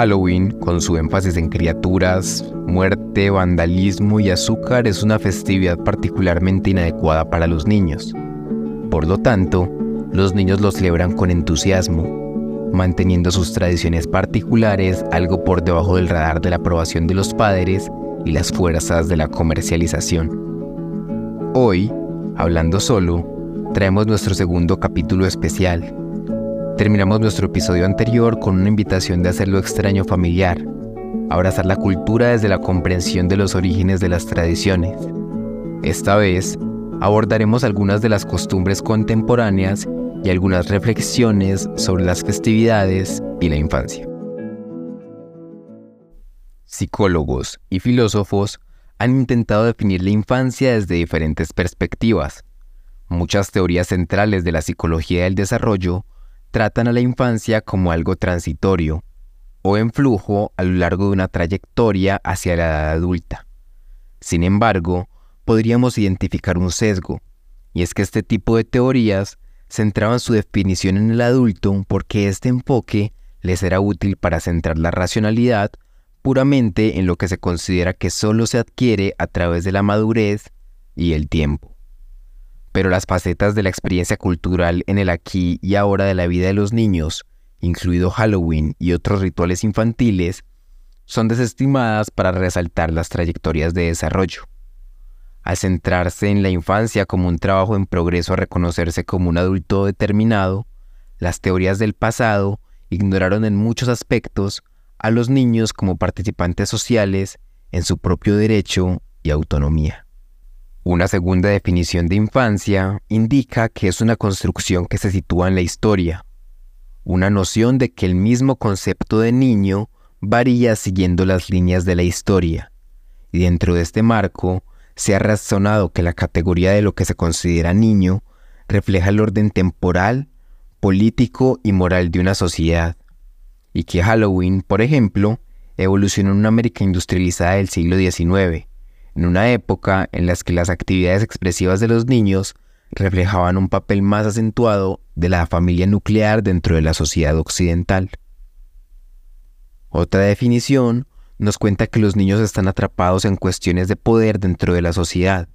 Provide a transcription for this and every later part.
Halloween, con su énfasis en criaturas, muerte, vandalismo y azúcar, es una festividad particularmente inadecuada para los niños. Por lo tanto, los niños lo celebran con entusiasmo, manteniendo sus tradiciones particulares algo por debajo del radar de la aprobación de los padres y las fuerzas de la comercialización. Hoy, hablando solo, traemos nuestro segundo capítulo especial, Terminamos nuestro episodio anterior con una invitación de hacer lo extraño familiar, abrazar la cultura desde la comprensión de los orígenes de las tradiciones. Esta vez abordaremos algunas de las costumbres contemporáneas y algunas reflexiones sobre las festividades y la infancia. Psicólogos y filósofos han intentado definir la infancia desde diferentes perspectivas. Muchas teorías centrales de la psicología del desarrollo tratan a la infancia como algo transitorio o en flujo a lo largo de una trayectoria hacia la edad adulta. Sin embargo, podríamos identificar un sesgo, y es que este tipo de teorías centraban su definición en el adulto porque este enfoque les era útil para centrar la racionalidad puramente en lo que se considera que solo se adquiere a través de la madurez y el tiempo pero las facetas de la experiencia cultural en el aquí y ahora de la vida de los niños, incluido Halloween y otros rituales infantiles, son desestimadas para resaltar las trayectorias de desarrollo. Al centrarse en la infancia como un trabajo en progreso a reconocerse como un adulto determinado, las teorías del pasado ignoraron en muchos aspectos a los niños como participantes sociales en su propio derecho y autonomía. Una segunda definición de infancia indica que es una construcción que se sitúa en la historia, una noción de que el mismo concepto de niño varía siguiendo las líneas de la historia, y dentro de este marco se ha razonado que la categoría de lo que se considera niño refleja el orden temporal, político y moral de una sociedad, y que Halloween, por ejemplo, evolucionó en una América industrializada del siglo XIX, en una época en la que las actividades expresivas de los niños reflejaban un papel más acentuado de la familia nuclear dentro de la sociedad occidental. Otra definición nos cuenta que los niños están atrapados en cuestiones de poder dentro de la sociedad,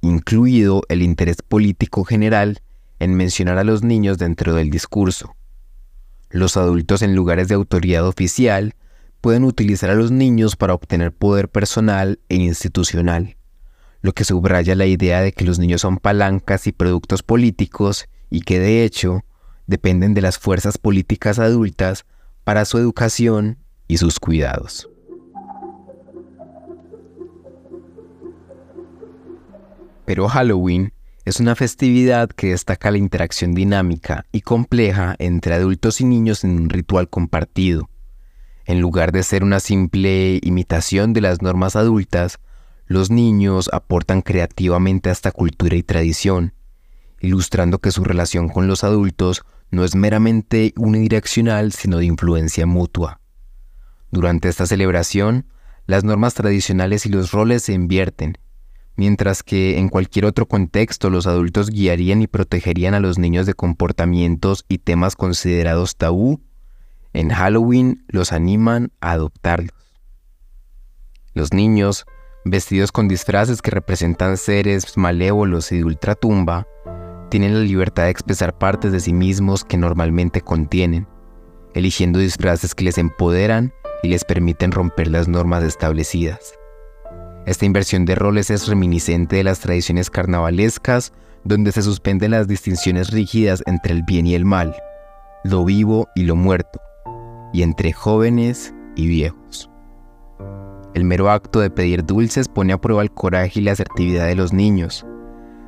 incluido el interés político general en mencionar a los niños dentro del discurso. Los adultos en lugares de autoridad oficial pueden utilizar a los niños para obtener poder personal e institucional, lo que subraya la idea de que los niños son palancas y productos políticos y que de hecho dependen de las fuerzas políticas adultas para su educación y sus cuidados. Pero Halloween es una festividad que destaca la interacción dinámica y compleja entre adultos y niños en un ritual compartido, en lugar de ser una simple imitación de las normas adultas, los niños aportan creativamente a esta cultura y tradición, ilustrando que su relación con los adultos no es meramente unidireccional, sino de influencia mutua. Durante esta celebración, las normas tradicionales y los roles se invierten, mientras que en cualquier otro contexto los adultos guiarían y protegerían a los niños de comportamientos y temas considerados tabú en Halloween los animan a adoptarlos. Los niños, vestidos con disfraces que representan seres malévolos y de ultratumba, tienen la libertad de expresar partes de sí mismos que normalmente contienen, eligiendo disfraces que les empoderan y les permiten romper las normas establecidas. Esta inversión de roles es reminiscente de las tradiciones carnavalescas donde se suspenden las distinciones rígidas entre el bien y el mal, lo vivo y lo muerto, y entre jóvenes y viejos. El mero acto de pedir dulces pone a prueba el coraje y la asertividad de los niños.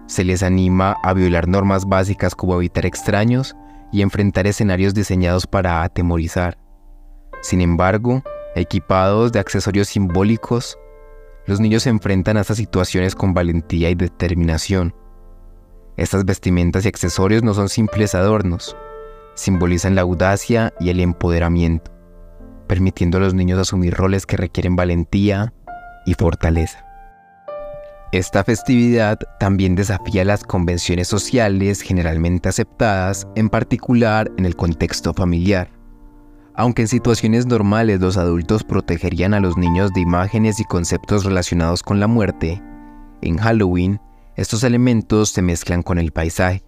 Se les anima a violar normas básicas como evitar extraños y enfrentar escenarios diseñados para atemorizar. Sin embargo, equipados de accesorios simbólicos, los niños se enfrentan a estas situaciones con valentía y determinación. Estas vestimentas y accesorios no son simples adornos, simbolizan la audacia y el empoderamiento, permitiendo a los niños asumir roles que requieren valentía y fortaleza. Esta festividad también desafía las convenciones sociales generalmente aceptadas, en particular en el contexto familiar. Aunque en situaciones normales los adultos protegerían a los niños de imágenes y conceptos relacionados con la muerte, en Halloween estos elementos se mezclan con el paisaje,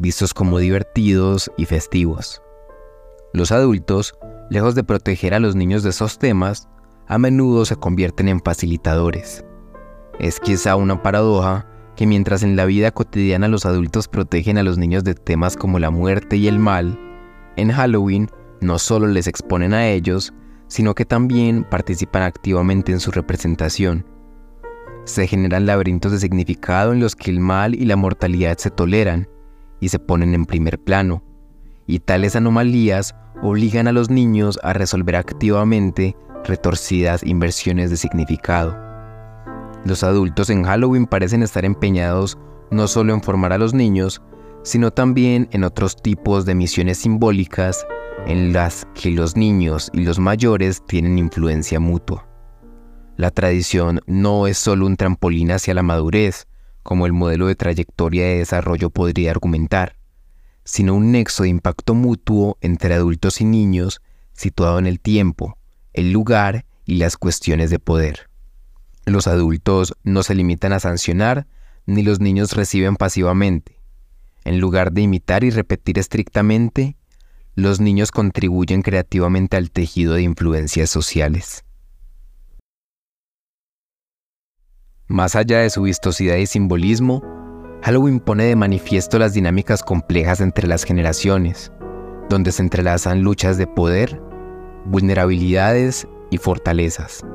vistos como divertidos y festivos. Los adultos, lejos de proteger a los niños de esos temas, a menudo se convierten en facilitadores. Es quizá una paradoja que mientras en la vida cotidiana los adultos protegen a los niños de temas como la muerte y el mal, en Halloween no solo les exponen a ellos, sino que también participan activamente en su representación. Se generan laberintos de significado en los que el mal y la mortalidad se toleran y se ponen en primer plano, y tales anomalías obligan a los niños a resolver activamente retorcidas inversiones de significado. Los adultos en Halloween parecen estar empeñados no solo en formar a los niños, sino también en otros tipos de misiones simbólicas en las que los niños y los mayores tienen influencia mutua. La tradición no es solo un trampolín hacia la madurez, como el modelo de trayectoria de desarrollo podría argumentar, sino un nexo de impacto mutuo entre adultos y niños situado en el tiempo, el lugar y las cuestiones de poder. Los adultos no se limitan a sancionar, ni los niños reciben pasivamente. En lugar de imitar y repetir estrictamente, los niños contribuyen creativamente al tejido de influencias sociales. Más allá de su vistosidad y simbolismo, Halloween pone de manifiesto las dinámicas complejas entre las generaciones, donde se entrelazan luchas de poder, vulnerabilidades y fortalezas.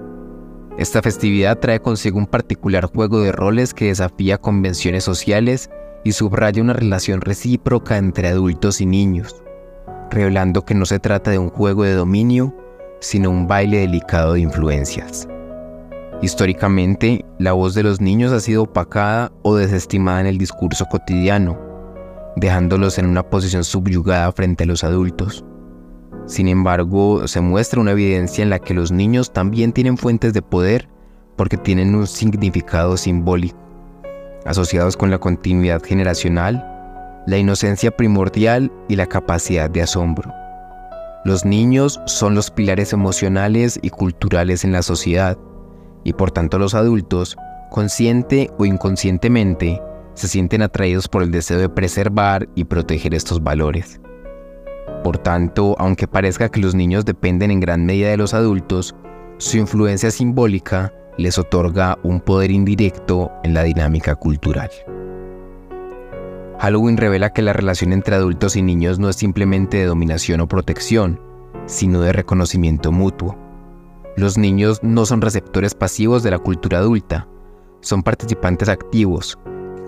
Esta festividad trae consigo un particular juego de roles que desafía convenciones sociales y subraya una relación recíproca entre adultos y niños, revelando que no se trata de un juego de dominio, sino un baile delicado de influencias. Históricamente, la voz de los niños ha sido opacada o desestimada en el discurso cotidiano, dejándolos en una posición subyugada frente a los adultos. Sin embargo, se muestra una evidencia en la que los niños también tienen fuentes de poder porque tienen un significado simbólico, asociados con la continuidad generacional, la inocencia primordial y la capacidad de asombro. Los niños son los pilares emocionales y culturales en la sociedad, y por tanto los adultos, consciente o inconscientemente, se sienten atraídos por el deseo de preservar y proteger estos valores. Por tanto, aunque parezca que los niños dependen en gran medida de los adultos, su influencia simbólica les otorga un poder indirecto en la dinámica cultural. Halloween revela que la relación entre adultos y niños no es simplemente de dominación o protección, sino de reconocimiento mutuo. Los niños no son receptores pasivos de la cultura adulta, son participantes activos,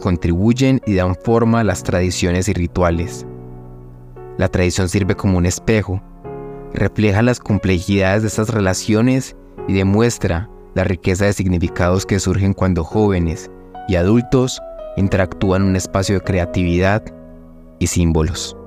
contribuyen y dan forma a las tradiciones y rituales. La tradición sirve como un espejo, refleja las complejidades de estas relaciones y demuestra la riqueza de significados que surgen cuando jóvenes y adultos interactúan en un espacio de creatividad y símbolos.